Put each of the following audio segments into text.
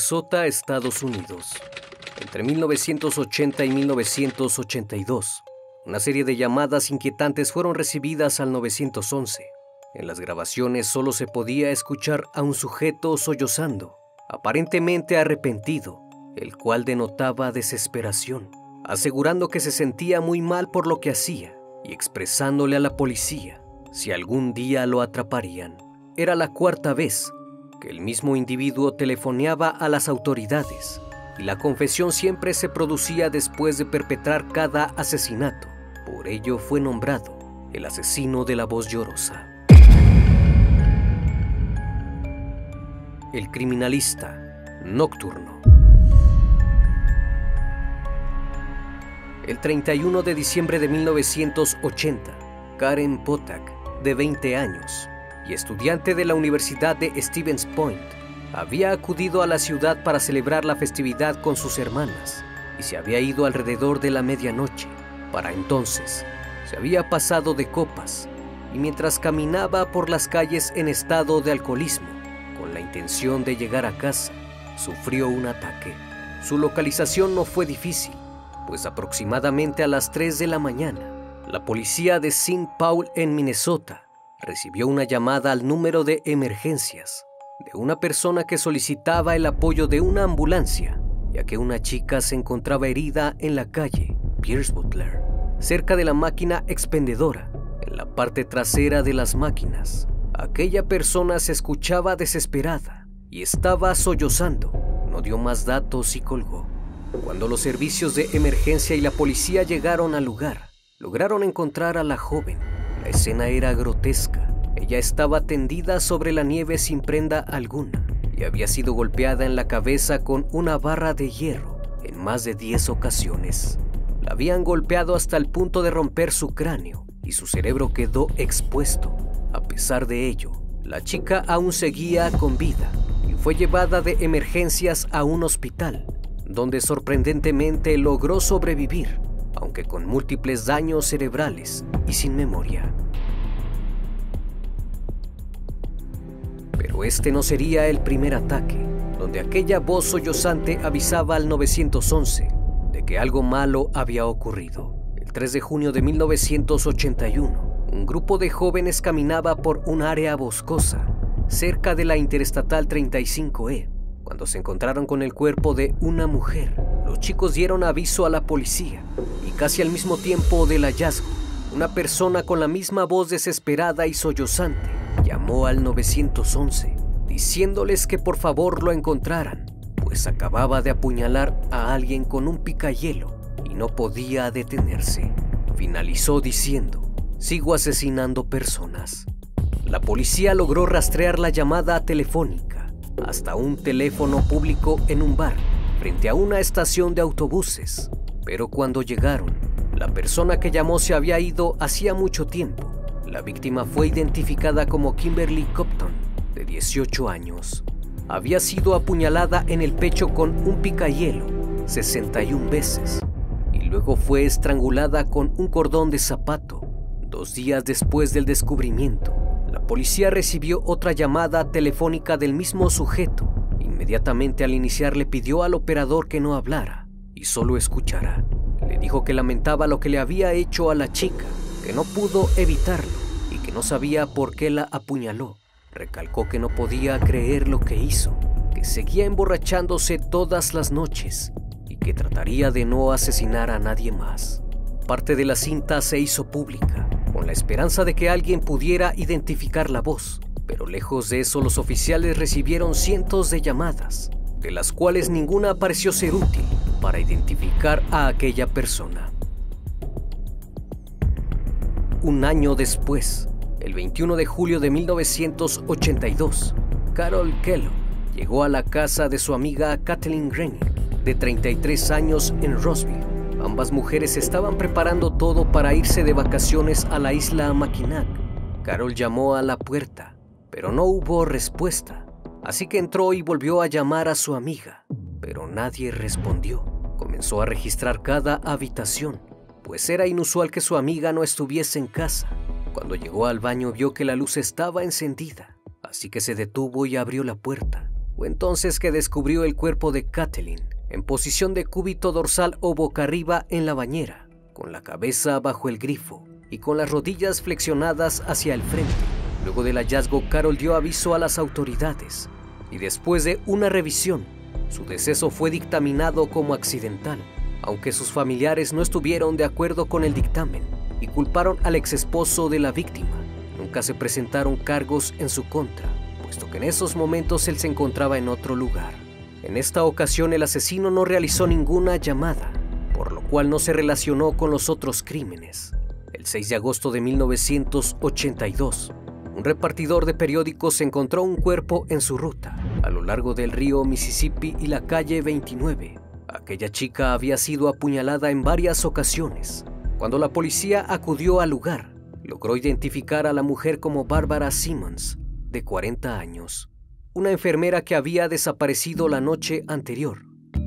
Minnesota, Estados Unidos. Entre 1980 y 1982, una serie de llamadas inquietantes fueron recibidas al 911. En las grabaciones solo se podía escuchar a un sujeto sollozando, aparentemente arrepentido, el cual denotaba desesperación, asegurando que se sentía muy mal por lo que hacía y expresándole a la policía si algún día lo atraparían. Era la cuarta vez que el mismo individuo telefoneaba a las autoridades y la confesión siempre se producía después de perpetrar cada asesinato. Por ello fue nombrado el asesino de la voz llorosa. El criminalista nocturno. El 31 de diciembre de 1980, Karen Potak, de 20 años, estudiante de la Universidad de Stevens Point, había acudido a la ciudad para celebrar la festividad con sus hermanas y se había ido alrededor de la medianoche. Para entonces, se había pasado de copas y mientras caminaba por las calles en estado de alcoholismo, con la intención de llegar a casa, sufrió un ataque. Su localización no fue difícil, pues aproximadamente a las 3 de la mañana, la policía de St. Paul en Minnesota recibió una llamada al número de emergencias de una persona que solicitaba el apoyo de una ambulancia, ya que una chica se encontraba herida en la calle Pierce Butler, cerca de la máquina expendedora, en la parte trasera de las máquinas. Aquella persona se escuchaba desesperada y estaba sollozando. No dio más datos y colgó. Cuando los servicios de emergencia y la policía llegaron al lugar, lograron encontrar a la joven la escena era grotesca. Ella estaba tendida sobre la nieve sin prenda alguna y había sido golpeada en la cabeza con una barra de hierro en más de 10 ocasiones. La habían golpeado hasta el punto de romper su cráneo y su cerebro quedó expuesto. A pesar de ello, la chica aún seguía con vida y fue llevada de emergencias a un hospital, donde sorprendentemente logró sobrevivir aunque con múltiples daños cerebrales y sin memoria. Pero este no sería el primer ataque, donde aquella voz sollozante avisaba al 911 de que algo malo había ocurrido. El 3 de junio de 1981, un grupo de jóvenes caminaba por un área boscosa cerca de la Interestatal 35E, cuando se encontraron con el cuerpo de una mujer los chicos dieron aviso a la policía casi al mismo tiempo del hallazgo, una persona con la misma voz desesperada y sollozante llamó al 911 diciéndoles que por favor lo encontraran, pues acababa de apuñalar a alguien con un picayelo y no podía detenerse. Finalizó diciendo, sigo asesinando personas. La policía logró rastrear la llamada telefónica hasta un teléfono público en un bar frente a una estación de autobuses, pero cuando llegaron, la persona que llamó se había ido hacía mucho tiempo. La víctima fue identificada como Kimberly Copton, de 18 años. Había sido apuñalada en el pecho con un picayelo 61 veces y luego fue estrangulada con un cordón de zapato. Dos días después del descubrimiento, la policía recibió otra llamada telefónica del mismo sujeto Inmediatamente al iniciar le pidió al operador que no hablara y solo escuchara. Le dijo que lamentaba lo que le había hecho a la chica, que no pudo evitarlo y que no sabía por qué la apuñaló. Recalcó que no podía creer lo que hizo, que seguía emborrachándose todas las noches y que trataría de no asesinar a nadie más. Parte de la cinta se hizo pública, con la esperanza de que alguien pudiera identificar la voz, pero lejos de eso los oficiales recibieron cientos de llamadas, de las cuales ninguna pareció ser útil para identificar a aquella persona. Un año después, el 21 de julio de 1982, Carol Kellogg llegó a la casa de su amiga Kathleen Rennie, de 33 años en Roseville. Ambas mujeres estaban preparando todo para irse de vacaciones a la isla Mackinac. Carol llamó a la puerta, pero no hubo respuesta. Así que entró y volvió a llamar a su amiga, pero nadie respondió. Comenzó a registrar cada habitación, pues era inusual que su amiga no estuviese en casa. Cuando llegó al baño vio que la luz estaba encendida, así que se detuvo y abrió la puerta. Fue entonces que descubrió el cuerpo de Kathleen en posición de cúbito dorsal o boca arriba en la bañera, con la cabeza bajo el grifo y con las rodillas flexionadas hacia el frente. Luego del hallazgo, Carol dio aviso a las autoridades y después de una revisión, su deceso fue dictaminado como accidental, aunque sus familiares no estuvieron de acuerdo con el dictamen y culparon al ex esposo de la víctima. Nunca se presentaron cargos en su contra, puesto que en esos momentos él se encontraba en otro lugar. En esta ocasión el asesino no realizó ninguna llamada, por lo cual no se relacionó con los otros crímenes. El 6 de agosto de 1982, un repartidor de periódicos encontró un cuerpo en su ruta, a lo largo del río Mississippi y la calle 29. Aquella chica había sido apuñalada en varias ocasiones, cuando la policía acudió al lugar, logró identificar a la mujer como Barbara Simmons, de 40 años, una enfermera que había desaparecido la noche anterior.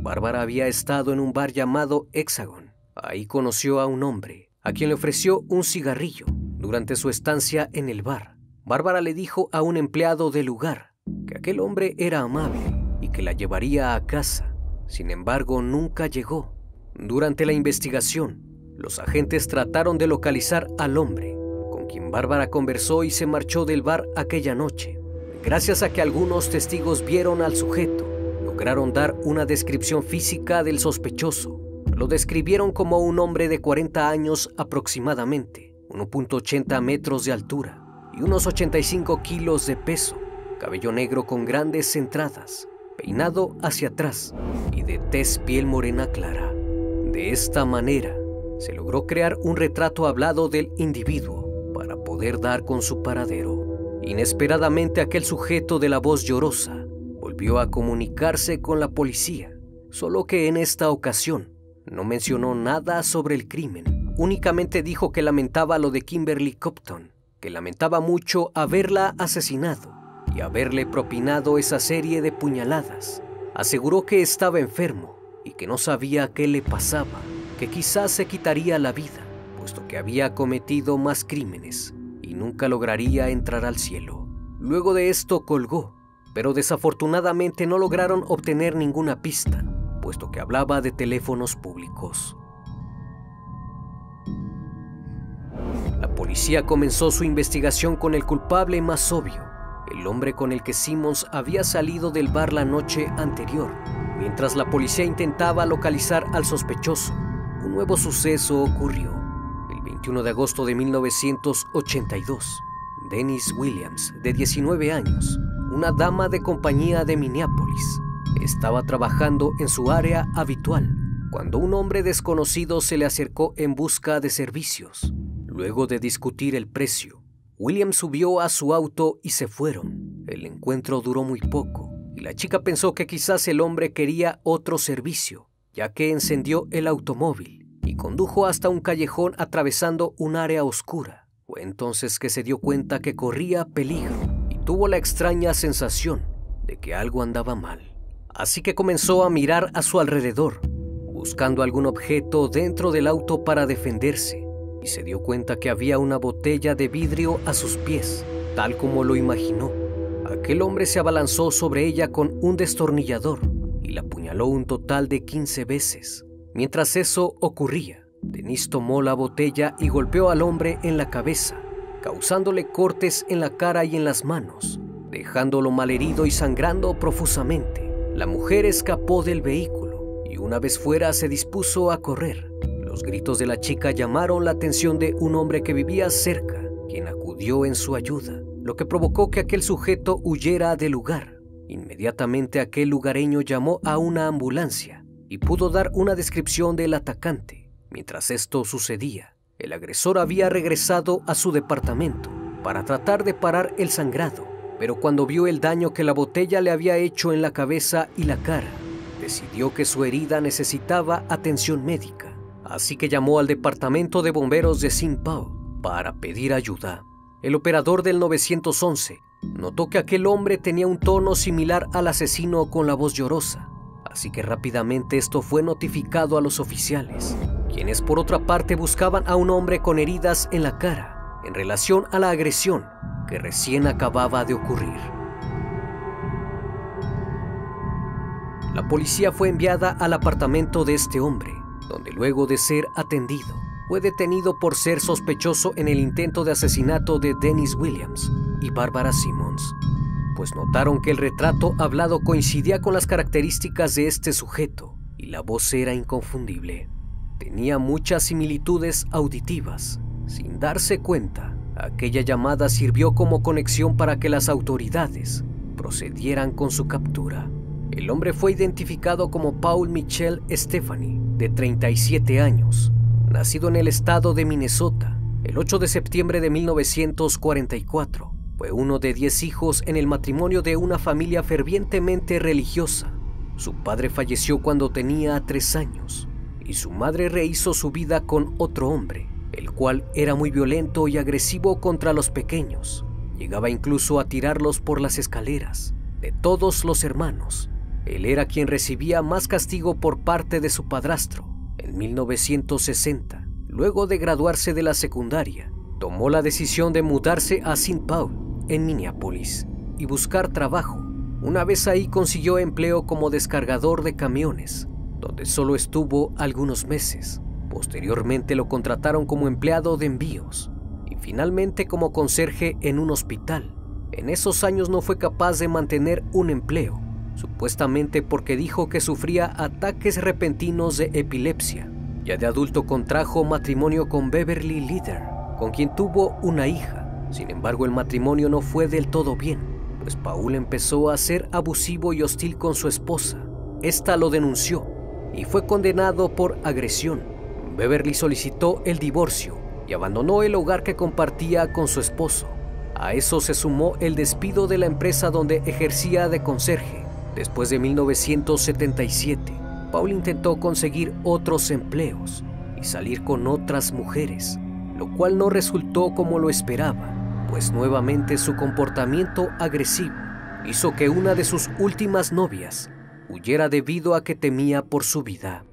Bárbara había estado en un bar llamado Hexagon. Ahí conoció a un hombre, a quien le ofreció un cigarrillo. Durante su estancia en el bar, Bárbara le dijo a un empleado del lugar que aquel hombre era amable y que la llevaría a casa. Sin embargo, nunca llegó. Durante la investigación, los agentes trataron de localizar al hombre, con quien Bárbara conversó y se marchó del bar aquella noche. Gracias a que algunos testigos vieron al sujeto, lograron dar una descripción física del sospechoso. Lo describieron como un hombre de 40 años aproximadamente, 1.80 metros de altura y unos 85 kilos de peso, cabello negro con grandes entradas, peinado hacia atrás y de tez piel morena clara. De esta manera, se logró crear un retrato hablado del individuo para poder dar con su paradero. Inesperadamente aquel sujeto de la voz llorosa volvió a comunicarse con la policía, solo que en esta ocasión no mencionó nada sobre el crimen, únicamente dijo que lamentaba lo de Kimberly Copton, que lamentaba mucho haberla asesinado y haberle propinado esa serie de puñaladas. Aseguró que estaba enfermo y que no sabía qué le pasaba que quizás se quitaría la vida, puesto que había cometido más crímenes y nunca lograría entrar al cielo. Luego de esto colgó, pero desafortunadamente no lograron obtener ninguna pista, puesto que hablaba de teléfonos públicos. La policía comenzó su investigación con el culpable más obvio, el hombre con el que Simmons había salido del bar la noche anterior, mientras la policía intentaba localizar al sospechoso un nuevo suceso ocurrió. El 21 de agosto de 1982, Dennis Williams, de 19 años, una dama de compañía de Minneapolis, estaba trabajando en su área habitual cuando un hombre desconocido se le acercó en busca de servicios. Luego de discutir el precio, Williams subió a su auto y se fueron. El encuentro duró muy poco y la chica pensó que quizás el hombre quería otro servicio ya que encendió el automóvil y condujo hasta un callejón atravesando un área oscura. Fue entonces que se dio cuenta que corría peligro y tuvo la extraña sensación de que algo andaba mal. Así que comenzó a mirar a su alrededor, buscando algún objeto dentro del auto para defenderse, y se dio cuenta que había una botella de vidrio a sus pies, tal como lo imaginó. Aquel hombre se abalanzó sobre ella con un destornillador la apuñaló un total de 15 veces. Mientras eso ocurría, Denis tomó la botella y golpeó al hombre en la cabeza, causándole cortes en la cara y en las manos, dejándolo malherido y sangrando profusamente. La mujer escapó del vehículo y una vez fuera se dispuso a correr. Gritos de la chica llamaron la atención de un hombre que vivía cerca, quien acudió en su ayuda, lo que provocó que aquel sujeto huyera del lugar. Inmediatamente aquel lugareño llamó a una ambulancia y pudo dar una descripción del atacante. Mientras esto sucedía, el agresor había regresado a su departamento para tratar de parar el sangrado, pero cuando vio el daño que la botella le había hecho en la cabeza y la cara, decidió que su herida necesitaba atención médica, así que llamó al departamento de bomberos de. Paul para pedir ayuda. El operador del 911 notó que aquel hombre tenía un tono similar al asesino con la voz llorosa, así que rápidamente esto fue notificado a los oficiales, quienes por otra parte buscaban a un hombre con heridas en la cara en relación a la agresión que recién acababa de ocurrir. La policía fue enviada al apartamento de este hombre, donde luego de ser atendido, fue detenido por ser sospechoso en el intento de asesinato de Dennis Williams y Barbara Simmons, pues notaron que el retrato hablado coincidía con las características de este sujeto y la voz era inconfundible. Tenía muchas similitudes auditivas. Sin darse cuenta, aquella llamada sirvió como conexión para que las autoridades procedieran con su captura. El hombre fue identificado como Paul Michel Stephanie, de 37 años, nacido en el estado de Minnesota el 8 de septiembre de 1944. Fue uno de 10 hijos en el matrimonio de una familia fervientemente religiosa. Su padre falleció cuando tenía 3 años y su madre rehizo su vida con otro hombre, el cual era muy violento y agresivo contra los pequeños. Llegaba incluso a tirarlos por las escaleras. De todos los hermanos, él era quien recibía más castigo por parte de su padrastro, en 1960, luego de graduarse de la secundaria, tomó la decisión de mudarse a St. Paul, en Minneapolis, y buscar trabajo. Una vez ahí consiguió empleo como descargador de camiones, donde solo estuvo algunos meses. Posteriormente lo contrataron como empleado de envíos y finalmente como conserje en un hospital. En esos años no fue capaz de mantener un empleo supuestamente porque dijo que sufría ataques repentinos de epilepsia. Ya de adulto contrajo matrimonio con Beverly Leader, con quien tuvo una hija. Sin embargo, el matrimonio no fue del todo bien, pues Paul empezó a ser abusivo y hostil con su esposa. Esta lo denunció y fue condenado por agresión. Beverly solicitó el divorcio y abandonó el hogar que compartía con su esposo. A eso se sumó el despido de la empresa donde ejercía de conserje Después de 1977, Paul intentó conseguir otros empleos y salir con otras mujeres, lo cual no resultó como lo esperaba, pues nuevamente su comportamiento agresivo hizo que una de sus últimas novias huyera debido a que temía por su vida.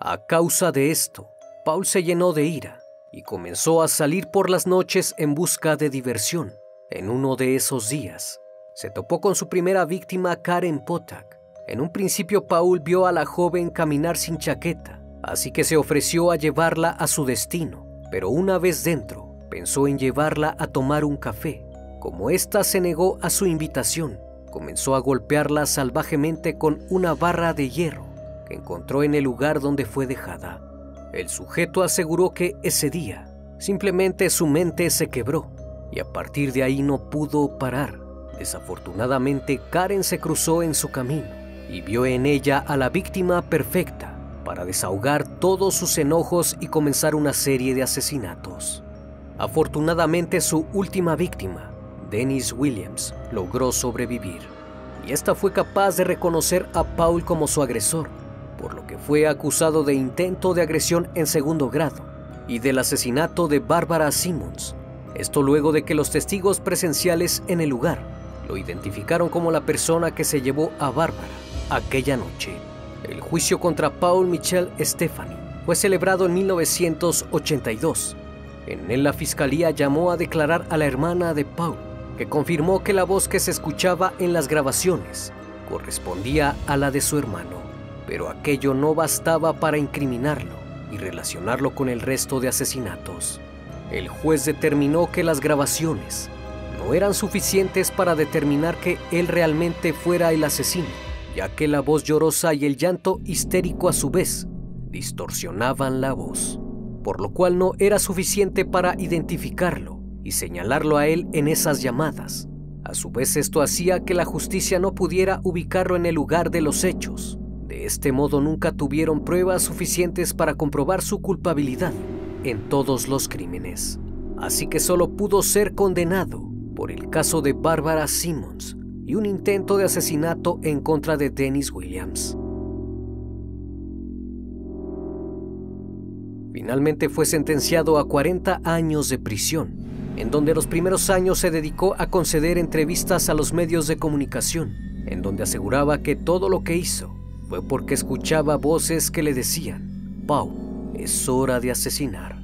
A causa de esto, Paul se llenó de ira y comenzó a salir por las noches en busca de diversión. En uno de esos días, se topó con su primera víctima, Karen Potak. En un principio, Paul vio a la joven caminar sin chaqueta, así que se ofreció a llevarla a su destino. Pero una vez dentro, pensó en llevarla a tomar un café. Como ésta se negó a su invitación, comenzó a golpearla salvajemente con una barra de hierro que encontró en el lugar donde fue dejada. El sujeto aseguró que ese día simplemente su mente se quebró y a partir de ahí no pudo parar. Desafortunadamente, Karen se cruzó en su camino y vio en ella a la víctima perfecta para desahogar todos sus enojos y comenzar una serie de asesinatos. Afortunadamente, su última víctima, Dennis Williams, logró sobrevivir y esta fue capaz de reconocer a Paul como su agresor, por lo que fue acusado de intento de agresión en segundo grado y del asesinato de Barbara Simmons, esto luego de que los testigos presenciales en el lugar lo identificaron como la persona que se llevó a Bárbara aquella noche. El juicio contra Paul Michel Stephanie fue celebrado en 1982. En él la fiscalía llamó a declarar a la hermana de Paul, que confirmó que la voz que se escuchaba en las grabaciones correspondía a la de su hermano. Pero aquello no bastaba para incriminarlo y relacionarlo con el resto de asesinatos el juez determinó que las grabaciones no eran suficientes para determinar que él realmente fuera el asesino, ya que la voz llorosa y el llanto histérico a su vez distorsionaban la voz, por lo cual no era suficiente para identificarlo y señalarlo a él en esas llamadas. A su vez esto hacía que la justicia no pudiera ubicarlo en el lugar de los hechos. De este modo nunca tuvieron pruebas suficientes para comprobar su culpabilidad en todos los crímenes. Así que solo pudo ser condenado por el caso de Barbara Simmons y un intento de asesinato en contra de Dennis Williams. Finalmente fue sentenciado a 40 años de prisión, en donde los primeros años se dedicó a conceder entrevistas a los medios de comunicación, en donde aseguraba que todo lo que hizo fue porque escuchaba voces que le decían, Pau, es hora de asesinar.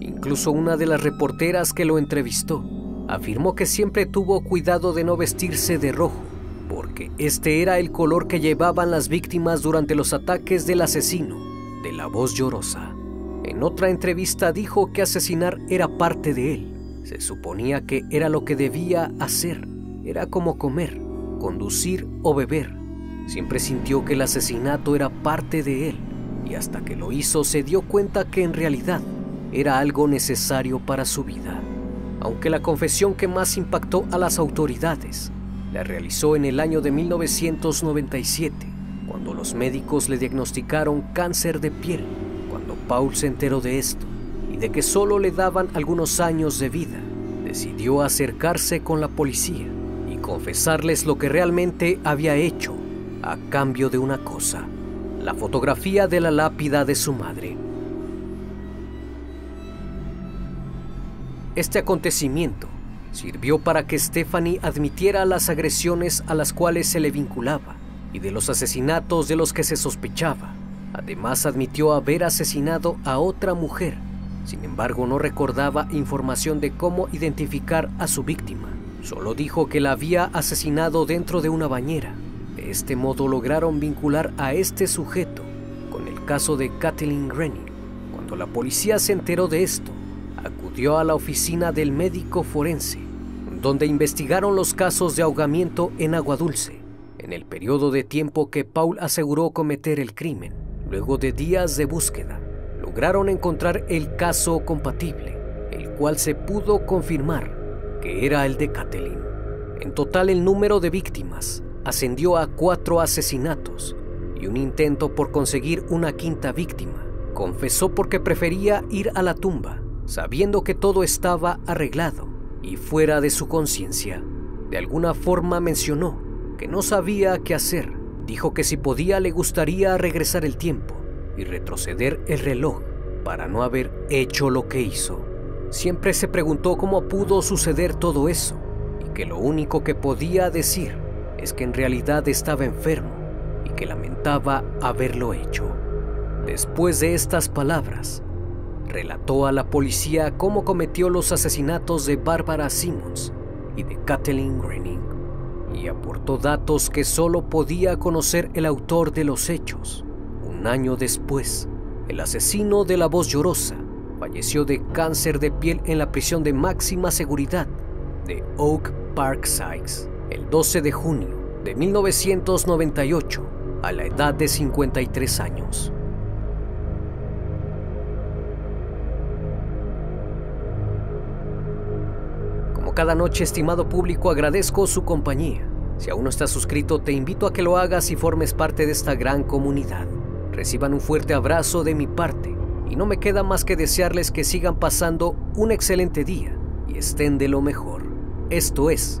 Incluso una de las reporteras que lo entrevistó afirmó que siempre tuvo cuidado de no vestirse de rojo, porque este era el color que llevaban las víctimas durante los ataques del asesino, de la voz llorosa. En otra entrevista dijo que asesinar era parte de él. Se suponía que era lo que debía hacer. Era como comer, conducir o beber. Siempre sintió que el asesinato era parte de él y hasta que lo hizo se dio cuenta que en realidad era algo necesario para su vida. Aunque la confesión que más impactó a las autoridades la realizó en el año de 1997, cuando los médicos le diagnosticaron cáncer de piel. Cuando Paul se enteró de esto y de que solo le daban algunos años de vida, decidió acercarse con la policía y confesarles lo que realmente había hecho a cambio de una cosa, la fotografía de la lápida de su madre. Este acontecimiento sirvió para que Stephanie admitiera las agresiones a las cuales se le vinculaba y de los asesinatos de los que se sospechaba. Además admitió haber asesinado a otra mujer. Sin embargo, no recordaba información de cómo identificar a su víctima. Solo dijo que la había asesinado dentro de una bañera. De este modo lograron vincular a este sujeto con el caso de Kathleen Rennie. Cuando la policía se enteró de esto, acudió a la oficina del médico forense, donde investigaron los casos de ahogamiento en agua dulce, en el periodo de tiempo que Paul aseguró cometer el crimen. Luego de días de búsqueda, lograron encontrar el caso compatible, el cual se pudo confirmar que era el de Kathleen. En total el número de víctimas ascendió a cuatro asesinatos y un intento por conseguir una quinta víctima. Confesó porque prefería ir a la tumba sabiendo que todo estaba arreglado y fuera de su conciencia. De alguna forma mencionó que no sabía qué hacer. Dijo que si podía le gustaría regresar el tiempo y retroceder el reloj para no haber hecho lo que hizo. Siempre se preguntó cómo pudo suceder todo eso y que lo único que podía decir es que en realidad estaba enfermo y que lamentaba haberlo hecho. Después de estas palabras, relató a la policía cómo cometió los asesinatos de Barbara Simmons y de Kathleen Greening y aportó datos que solo podía conocer el autor de los hechos. Un año después, el asesino de la voz llorosa falleció de cáncer de piel en la prisión de máxima seguridad de Oak Park Sykes el 12 de junio de 1998 a la edad de 53 años. cada noche, estimado público, agradezco su compañía. Si aún no estás suscrito, te invito a que lo hagas y formes parte de esta gran comunidad. Reciban un fuerte abrazo de mi parte y no me queda más que desearles que sigan pasando un excelente día y estén de lo mejor. Esto es